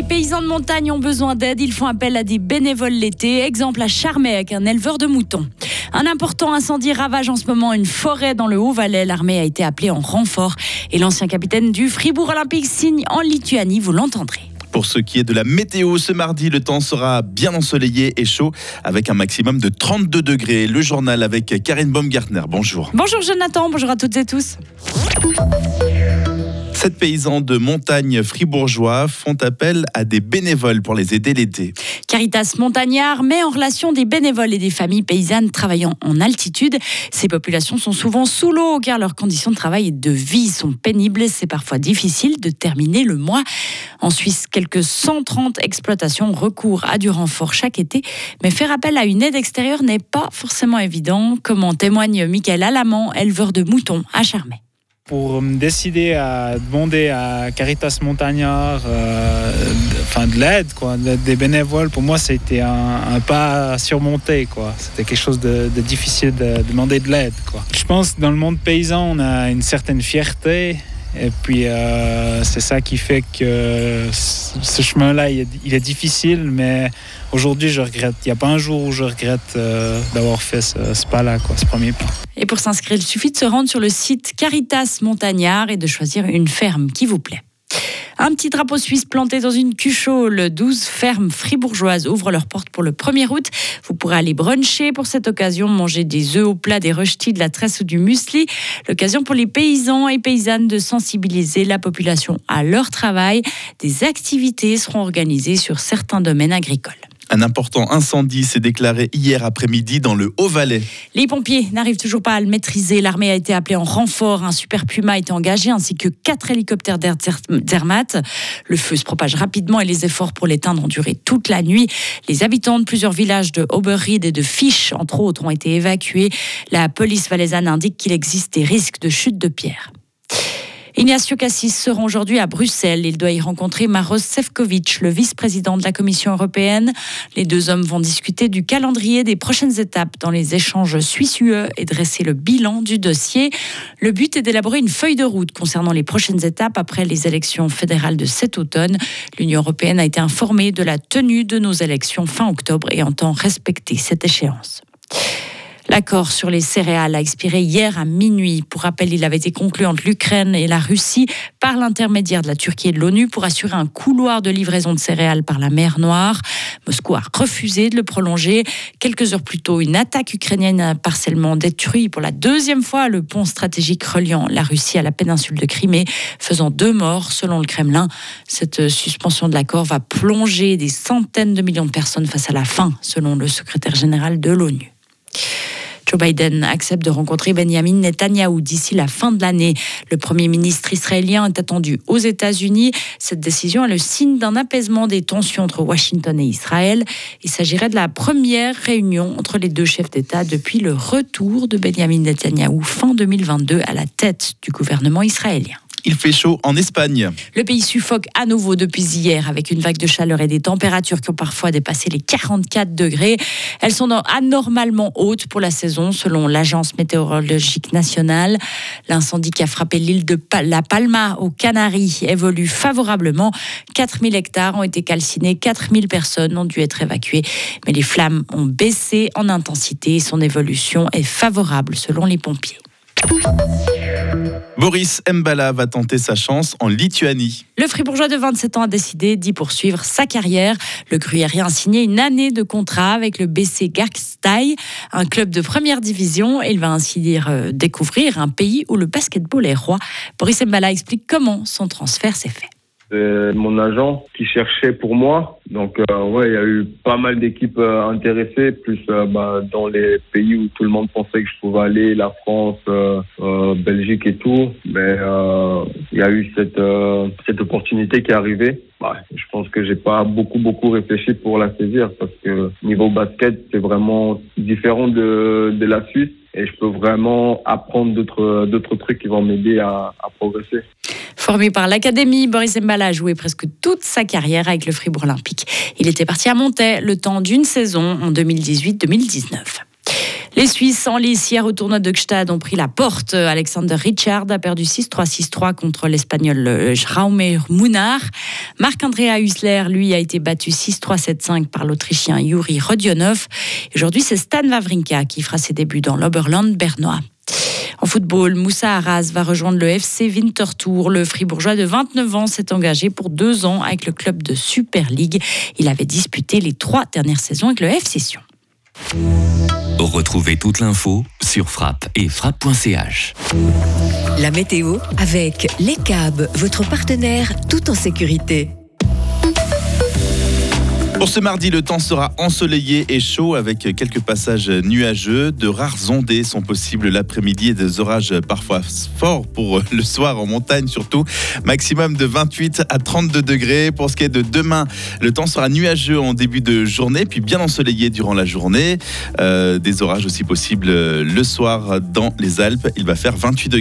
Les paysans de montagne ont besoin d'aide. Ils font appel à des bénévoles l'été. Exemple à Charmey avec un éleveur de moutons. Un important incendie ravage en ce moment une forêt dans le Haut-Valais. L'armée a été appelée en renfort. Et l'ancien capitaine du Fribourg Olympique signe en Lituanie. Vous l'entendrez. Pour ce qui est de la météo, ce mardi, le temps sera bien ensoleillé et chaud avec un maximum de 32 degrés. Le journal avec Karine Baumgartner. Bonjour. Bonjour Jonathan, bonjour à toutes et tous. Sept paysans de montagne fribourgeois font appel à des bénévoles pour les aider l'été. Caritas Montagnard met en relation des bénévoles et des familles paysannes travaillant en altitude. Ces populations sont souvent sous l'eau car leurs conditions de travail et de vie sont pénibles. C'est parfois difficile de terminer le mois. En Suisse, quelques 130 exploitations recourent à du renfort chaque été, mais faire appel à une aide extérieure n'est pas forcément évident, comme en témoigne Michael Alamant, éleveur de moutons à Charmey pour me décider à demander à Caritas Montagnard euh, enfin de l'aide, quoi, des bénévoles, pour moi, c'était un, pas à surmonter. Quoi. C'était quelque chose de, difficile de, demander de l'aide. Quoi. Je pense que dans le monde paysan, on a une certaine fierté. Et puis, euh, c'est ça qui fait que ce chemin-là, il, est difficile, mais aujourd'hui, je regrette. Il n'y a pas un jour où je regrette euh, d'avoir fait ce, ce pas-là, ce premier pas. Et pour s'inscrire, il suffit de se rendre sur le site Caritas Montagnard et de choisir une ferme qui vous plaît. Un petit drapeau suisse planté dans une cuchole. 12 fermes fribourgeoises ouvrent leurs portes pour le 1er août. Vous pourrez aller bruncher pour cette occasion, manger des œufs au plat, des röstis, de la tresse ou du muesli. L'occasion pour les paysans et paysannes de sensibiliser la population à leur travail. Des activités seront organisées sur certains domaines agricoles. Un important incendie s'est déclaré hier après-midi dans le Haut-Valais. Les pompiers n'arrivent toujours pas à le maîtriser. L'armée a été appelée en renfort. Un super Puma a été engagé ainsi que quatre hélicoptères d'Airmat. Le feu se propage rapidement et les efforts pour l'éteindre ont duré toute la nuit. Les habitants de plusieurs villages de Oberried et de Fisch, entre autres, ont été évacués. La police valaisanne indique qu'il existe des risques de chute de pierre. Ignacio Cassis sera aujourd'hui à Bruxelles. Il doit y rencontrer Maros Sefcovic, le vice-président de la Commission européenne. Les deux hommes vont discuter du calendrier des prochaines étapes dans les échanges suisse-UE et dresser le bilan du dossier. Le but est d'élaborer une feuille de route concernant les prochaines étapes après les élections fédérales de cet automne. L'Union européenne a été informée de la tenue de nos élections fin octobre et entend respecter cette échéance. L'accord sur les céréales a expiré hier à minuit. Pour rappel, il avait été conclu entre l'Ukraine et la Russie par l'intermédiaire de la Turquie et de l'ONU pour assurer un couloir de livraison de céréales par la mer Noire. Moscou a refusé de le prolonger. Quelques heures plus tôt, une attaque ukrainienne a partiellement détruit pour la deuxième fois le pont stratégique reliant la Russie à la péninsule de Crimée, faisant deux morts selon le Kremlin. Cette suspension de l'accord va plonger des centaines de millions de personnes face à la faim, selon le secrétaire général de l'ONU. Joe Biden accepte de rencontrer Benjamin Netanyahou d'ici la fin de l'année. Le Premier ministre israélien est attendu aux États-Unis. Cette décision est le signe d'un apaisement des tensions entre Washington et Israël. Il s'agirait de la première réunion entre les deux chefs d'État depuis le retour de Benjamin Netanyahou fin 2022 à la tête du gouvernement israélien. Il fait chaud en Espagne. Le pays suffoque à nouveau depuis hier avec une vague de chaleur et des températures qui ont parfois dépassé les 44 degrés. Elles sont anormalement hautes pour la saison selon l'Agence météorologique nationale. L'incendie qui a frappé l'île de La Palma aux Canaries évolue favorablement. 4000 hectares ont été calcinés, 4000 personnes ont dû être évacuées. Mais les flammes ont baissé en intensité et son évolution est favorable selon les pompiers. Boris Mbala va tenter sa chance en Lituanie. Le fribourgeois de 27 ans a décidé d'y poursuivre sa carrière. Le gruyérien a signé une année de contrat avec le BC Garkstai, un club de première division. Il va ainsi dire euh, découvrir un pays où le basketball est roi. Boris Mbala explique comment son transfert s'est fait. C'est mon agent qui cherchait pour moi. Donc euh, ouais, il y a eu pas mal d'équipes euh, intéressées, plus euh, bah, dans les pays où tout le monde pensait que je pouvais aller, la France, Belgique et tout. Mais il y a eu cette cette opportunité qui est arrivée. Bah, je pense que j'ai pas beaucoup beaucoup réfléchi pour la saisir parce que niveau basket c'est vraiment différent de de la Suisse et je peux vraiment apprendre d'autres d'autres trucs qui vont m'aider à, à progresser. Formé par l'Académie, Boris Mbala a joué presque toute sa carrière avec le Fribourg Olympique. Il était parti à Montaix le temps d'une saison en 2018-2019. Les Suisses en lice hier au tournoi de Gstad ont pris la porte. Alexander Richard a perdu 6-3, 6-3 contre l'Espagnol euh, Jaume Munar. Marc-Andrea Husler, lui, a été battu 6-3, 7-5 par l'Autrichien Yuri Rodionov. Aujourd'hui, c'est Stan Wawrinka qui fera ses débuts dans l'Oberland bernois. En football, Moussa Arras va rejoindre le FC Winterthur. Le Fribourgeois de 29 ans s'est engagé pour deux ans avec le club de Super League. Il avait disputé les trois dernières saisons avec le FC Sion. Retrouvez toute l'info sur frappe et frappe.ch. La météo avec Les câbles, votre partenaire tout en sécurité. Pour ce mardi, le temps sera ensoleillé et chaud avec quelques passages nuageux. De rares ondées sont possibles l'après-midi et des orages parfois forts pour le soir en montagne surtout. Maximum de 28 à 32 degrés. Pour ce qui est de demain, le temps sera nuageux en début de journée puis bien ensoleillé durant la journée. Euh, des orages aussi possibles le soir dans les Alpes. Il va faire 28 degrés.